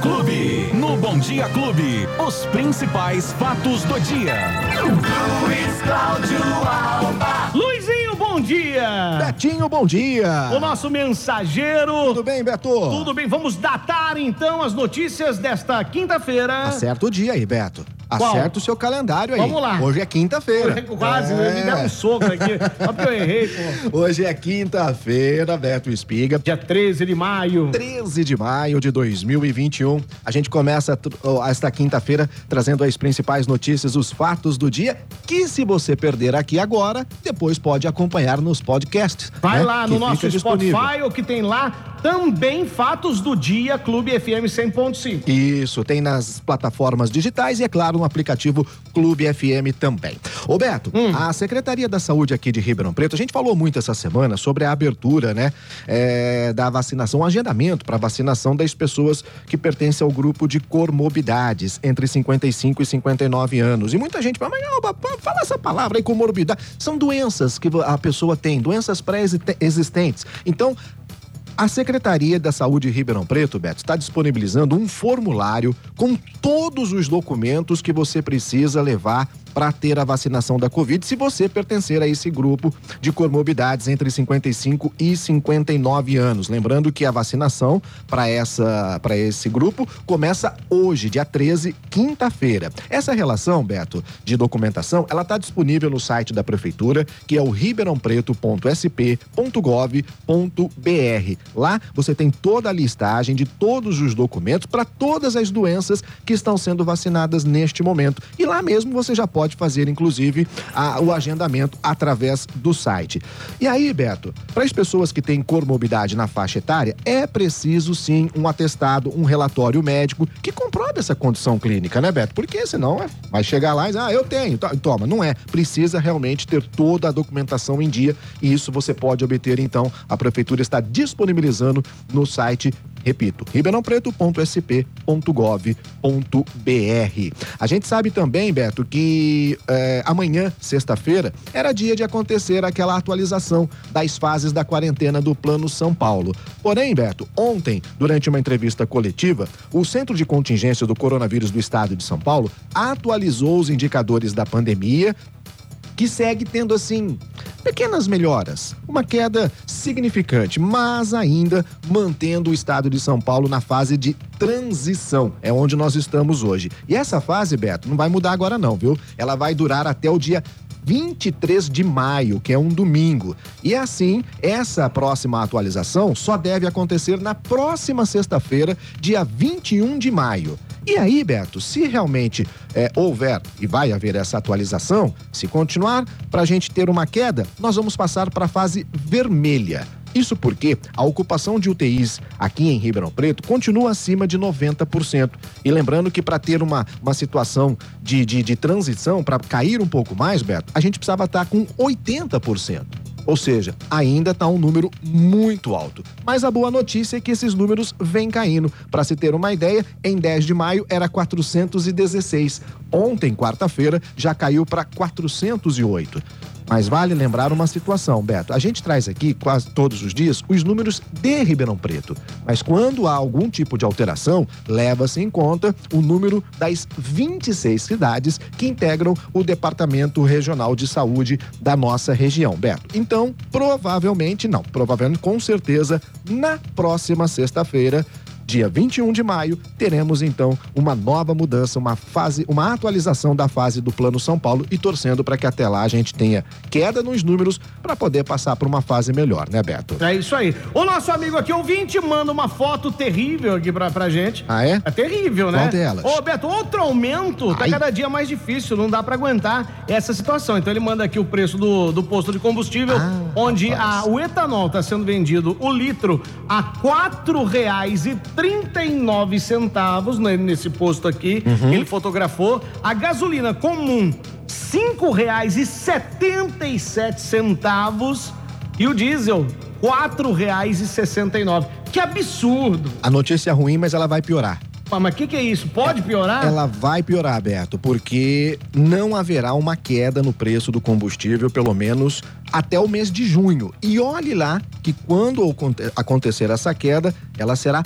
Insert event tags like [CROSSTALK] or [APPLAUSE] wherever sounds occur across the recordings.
Clube. No Bom Dia Clube, os principais fatos do dia. Luiz Cláudio Alba. Luizinho, bom dia. Betinho, bom dia. O nosso mensageiro. Tudo bem, Beto? Tudo bem. Vamos datar então as notícias desta quinta-feira. Acerta o dia aí, Beto. Acerta o seu calendário aí. Vamos lá. Hoje é quinta-feira. [LAUGHS] Quase, é. me deram um soco aqui. Só porque eu errei, pô. Hoje é quinta-feira, Beto Espiga. Dia 13 de maio. 13 de maio de 2021. A gente começa esta quinta-feira trazendo as principais notícias, os fatos do dia, que se você perder aqui agora, depois pode acompanhar nos podcasts. Vai né? lá que no nosso disponível. Spotify, o que tem lá também fatos do dia Clube FM 100.5. Isso, tem nas plataformas digitais e, é claro, no aplicativo Clube FM também. Ô Beto, hum. a Secretaria da Saúde aqui de Ribeirão Preto, a gente falou muito essa semana sobre a abertura, né, é, da vacinação, o agendamento para vacinação das pessoas que pertencem ao grupo de comorbidades entre 55 e 59 anos. E muita gente fala, mas não, fala essa palavra aí, comorbidade. São doenças que a pessoa tem, doenças pré-existentes. Então, a Secretaria da Saúde de Ribeirão Preto, Beto, está disponibilizando um formulário com todos os documentos que você precisa levar para ter a vacinação da Covid, se você pertencer a esse grupo de comorbidades entre 55 e 59 anos. Lembrando que a vacinação para essa para esse grupo começa hoje, dia 13, quinta-feira. Essa relação, Beto, de documentação, ela está disponível no site da prefeitura, que é o ribeirãopreto.sp.gov.br. Lá você tem toda a listagem de todos os documentos para todas as doenças que estão sendo vacinadas neste momento. E lá mesmo você já pode fazer, inclusive, a, o agendamento através do site. E aí, Beto, para as pessoas que têm comorbidade na faixa etária, é preciso sim um atestado, um relatório médico que comprove essa condição clínica, né, Beto? Porque senão é, vai chegar lá e dizer, ah, eu tenho. Toma, não é. Precisa realmente ter toda a documentação em dia e isso você pode obter, então, a prefeitura está disponibilizando no site Repito, ribeirãopreto.sp.gov.br. A gente sabe também, Beto, que é, amanhã, sexta-feira, era dia de acontecer aquela atualização das fases da quarentena do Plano São Paulo. Porém, Beto, ontem, durante uma entrevista coletiva, o Centro de Contingência do Coronavírus do Estado de São Paulo atualizou os indicadores da pandemia que segue tendo assim pequenas melhoras, uma queda significante, mas ainda mantendo o estado de São Paulo na fase de transição. É onde nós estamos hoje. E essa fase, Beto, não vai mudar agora não, viu? Ela vai durar até o dia 23 de maio, que é um domingo. E assim, essa próxima atualização só deve acontecer na próxima sexta-feira, dia 21 de maio. E aí, Beto, se realmente é, houver e vai haver essa atualização, se continuar, para a gente ter uma queda, nós vamos passar para a fase vermelha. Isso porque a ocupação de UTIs aqui em Ribeirão Preto continua acima de 90%. E lembrando que para ter uma, uma situação de, de, de transição, para cair um pouco mais, Beto, a gente precisava estar tá com 80%. Ou seja, ainda está um número muito alto. Mas a boa notícia é que esses números vêm caindo. Para se ter uma ideia, em 10 de maio era 416. Ontem, quarta-feira, já caiu para 408. Mas vale lembrar uma situação, Beto. A gente traz aqui quase todos os dias os números de Ribeirão Preto. Mas quando há algum tipo de alteração, leva-se em conta o número das 26 cidades que integram o Departamento Regional de Saúde da nossa região, Beto. Então, provavelmente, não, provavelmente com certeza, na próxima sexta-feira, Dia 21 de maio, teremos então uma nova mudança, uma fase, uma atualização da fase do Plano São Paulo e torcendo para que até lá a gente tenha queda nos números para poder passar para uma fase melhor, né, Beto? É isso aí. O nosso amigo aqui, ouvinte, manda uma foto terrível aqui pra, pra gente. Ah, é? É terrível, né? Qual delas? Ô, Beto, outro aumento, tá Ai. cada dia mais difícil, não dá para aguentar essa situação. Então ele manda aqui o preço do, do posto de combustível, ah, onde a, o etanol está sendo vendido o litro a quatro reais e 39 centavos né, nesse posto aqui. Uhum. Ele fotografou. A gasolina comum, cinco reais e setenta e sete centavos. E o diesel, quatro reais e sessenta e nove. Que absurdo! A notícia é ruim, mas ela vai piorar. Mas o que, que, é isso? Pode piorar? Ela vai piorar, Beto, porque não haverá uma queda no preço do combustível, pelo menos até o mês de junho. E olhe lá que quando acontecer essa queda, ela será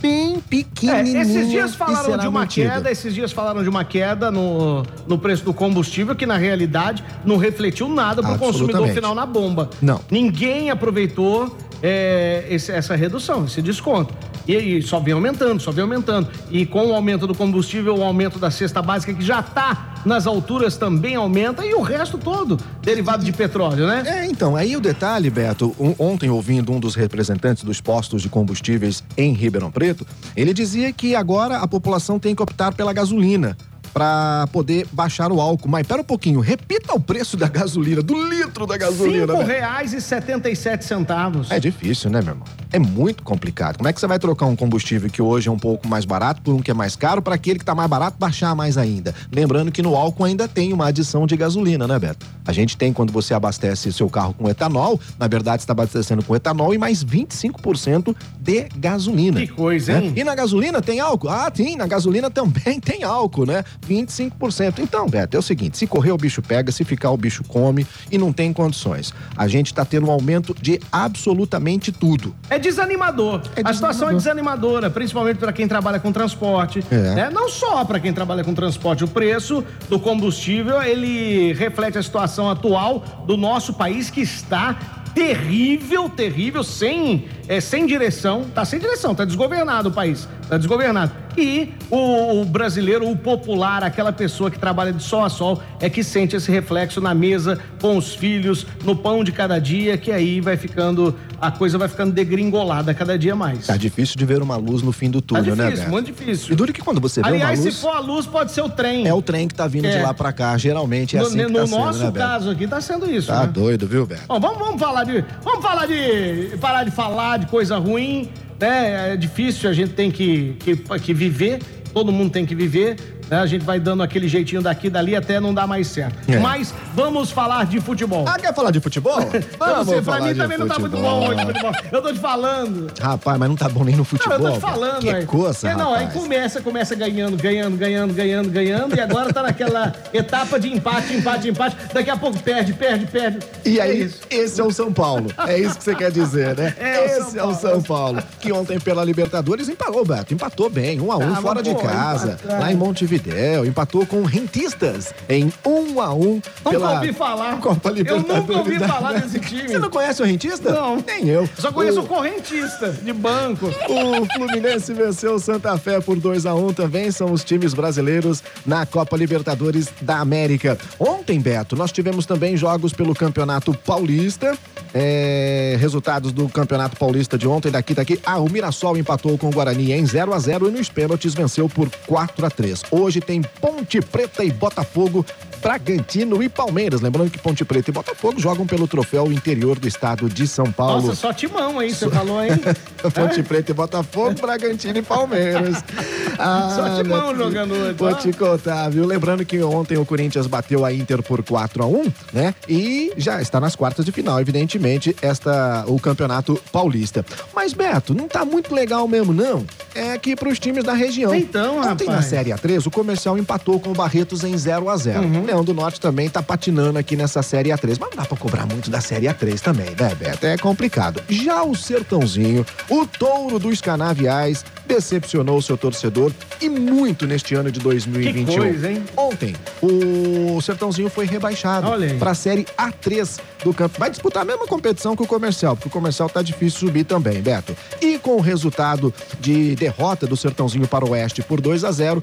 bem pequenininha. É, esses dias falaram de uma mantida. queda, esses dias falaram de uma queda no, no preço do combustível que na realidade não refletiu nada para o consumidor final na bomba. Não. Ninguém aproveitou é, esse, essa redução, esse desconto. E, e, só vem aumentando, só vem aumentando. E com o aumento do combustível, o aumento da cesta básica, que já está nas alturas, também aumenta, e o resto todo, derivado de petróleo, né? É, então, aí o detalhe, Beto, ontem ouvindo um dos representantes dos postos de combustíveis em Ribeirão Preto, ele dizia que agora a população tem que optar pela gasolina para poder baixar o álcool. Mas pera um pouquinho, repita o preço da gasolina, do litro da gasolina. Cinco né? reais e setenta e sete centavos. É difícil, né, meu irmão? É muito complicado. Como é que você vai trocar um combustível que hoje é um pouco mais barato por um que é mais caro para aquele que tá mais barato baixar mais ainda? Lembrando que no álcool ainda tem uma adição de gasolina, né, Beto? A gente tem quando você abastece seu carro com etanol, na verdade está abastecendo com etanol e mais 25% de gasolina. Que coisa, hein? E na gasolina tem álcool? Ah, sim, na gasolina também [LAUGHS] tem álcool, né? 25%. Então, Beto, é o seguinte: se correr o bicho pega, se ficar o bicho come e não tem condições. A gente está tendo um aumento de absolutamente tudo. É desanimador. É a situação é desanimadora, principalmente para quem trabalha com transporte. É. Né? Não só para quem trabalha com transporte. O preço do combustível ele reflete a situação atual do nosso país que está terrível, terrível, sem, é, sem direção. Tá sem direção, tá desgovernado o país. Tá desgovernado. E o, o, brasileiro, o popular, aquela pessoa que trabalha de sol a sol, é que sente esse reflexo na mesa, com os filhos, no pão de cada dia, que aí vai ficando, a coisa vai ficando degringolada cada dia mais. Tá difícil de ver uma luz no fim do túnel, tá difícil, né, Beto? muito difícil. E duro que quando você vê Aliás, uma luz... se for a luz, pode ser o trem. É o trem que tá vindo é. de lá pra cá, geralmente é no, assim No tá nosso sendo, né, caso aqui tá sendo isso, Tá né? doido, viu, Beto? Bom, vamos, vamos falar de... Vamos falar de... Parar de falar de coisa ruim, né? É difícil, a gente tem que, que, que viver todo mundo tem que viver. Né? A gente vai dando aquele jeitinho daqui e dali até não dar mais certo. É. Mas vamos falar de futebol. Ah, quer falar de futebol? [LAUGHS] Vamos você, pra mim também futebol. não tá muito bom hoje futebol. Eu tô te falando. Rapaz, mas não tá bom nem no futebol. Não, eu tô te falando, Que coisa, é, Não, aí começa, começa ganhando, ganhando, ganhando, ganhando, ganhando e agora tá naquela etapa de empate, empate, empate. Daqui a pouco perde, perde, perde. E é aí, isso. esse é o São Paulo. É isso que você quer dizer, né? [LAUGHS] É esse é o São Paulo. Que ontem pela Libertadores empatou, Beto. Empatou bem, um a um, ah, fora de casa, lá em Montevidéu. Empatou com rentistas em um a um nunca pela ouvi falar. Copa Libertadores. Eu nunca ouvi falar desse time. Você não conhece o rentista? Não. Nem eu. Só conheço o, o correntista de banco. [LAUGHS] O Fluminense venceu o Santa Fé por 2 a 1 um, também. São os times brasileiros na Copa Libertadores da América. Ontem, Beto, nós tivemos também jogos pelo Campeonato Paulista. É, resultados do Campeonato Paulista de ontem, daqui, daqui. Ah, o Mirassol empatou com o Guarani em 0 a 0 e nos pênaltis venceu por 4 a 3 Hoje tem Ponte Preta e Botafogo Bragantino e Palmeiras. Lembrando que Ponte Preta e Botafogo jogam pelo troféu interior do estado de São Paulo. Nossa, só timão aí, você falou, hein? [LAUGHS] Ponte? Preta e Botafogo, Bragantino e Palmeiras. [LAUGHS] Ah, só timão jogando hoje. Vou te contar, viu? Lembrando que ontem o Corinthians bateu a Inter por 4 a 1 né? E já está nas quartas de final, evidentemente, esta, o Campeonato Paulista. Mas, Beto, não tá muito legal mesmo, não. É aqui pros times da região. Então, Ontem rapaz. na Série A3, o comercial empatou com o Barretos em 0 a 0 uhum. Leão do Norte também tá patinando aqui nessa Série A3. Mas não dá pra cobrar muito da Série A3 também, né, Beto? É complicado. Já o Sertãozinho, o touro dos canaviais, decepcionou seu torcedor e muito neste ano de 2021. Que coisa, hein? Ontem, o Sertãozinho foi rebaixado para a Série A3 do campo. Vai disputar a mesma competição que o comercial, porque o comercial tá difícil subir também, Beto. E com o resultado de derrota do Sertãozinho para o Oeste por 2 a 0,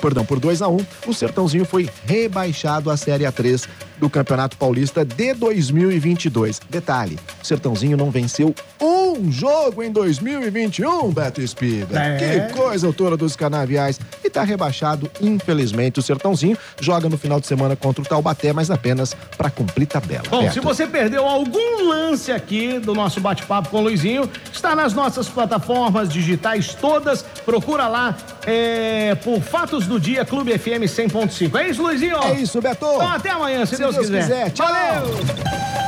perdão, por 2 a 1, o Sertãozinho foi rebaixado à Série A3 do Campeonato Paulista de 2022. Detalhe, Sertãozinho não venceu um jogo em 2021, Beto Espiga. É. Que coisa, autora dos canaviais. E tá rebaixado, infelizmente, o Sertãozinho. Joga no final de semana contra o Taubaté, mas apenas para cumprir tabela. Bom, Beto. se você perdeu algum lance aqui do nosso bate-papo com o Luizinho, está nas nossas plataformas digitais todas. Procura lá é, por Fatos do Dia Clube FM 100.5. É isso, Luizinho? É isso, Beto. Então até amanhã, se, se Deus, Deus, quiser. quiser. Tchau. Valeu!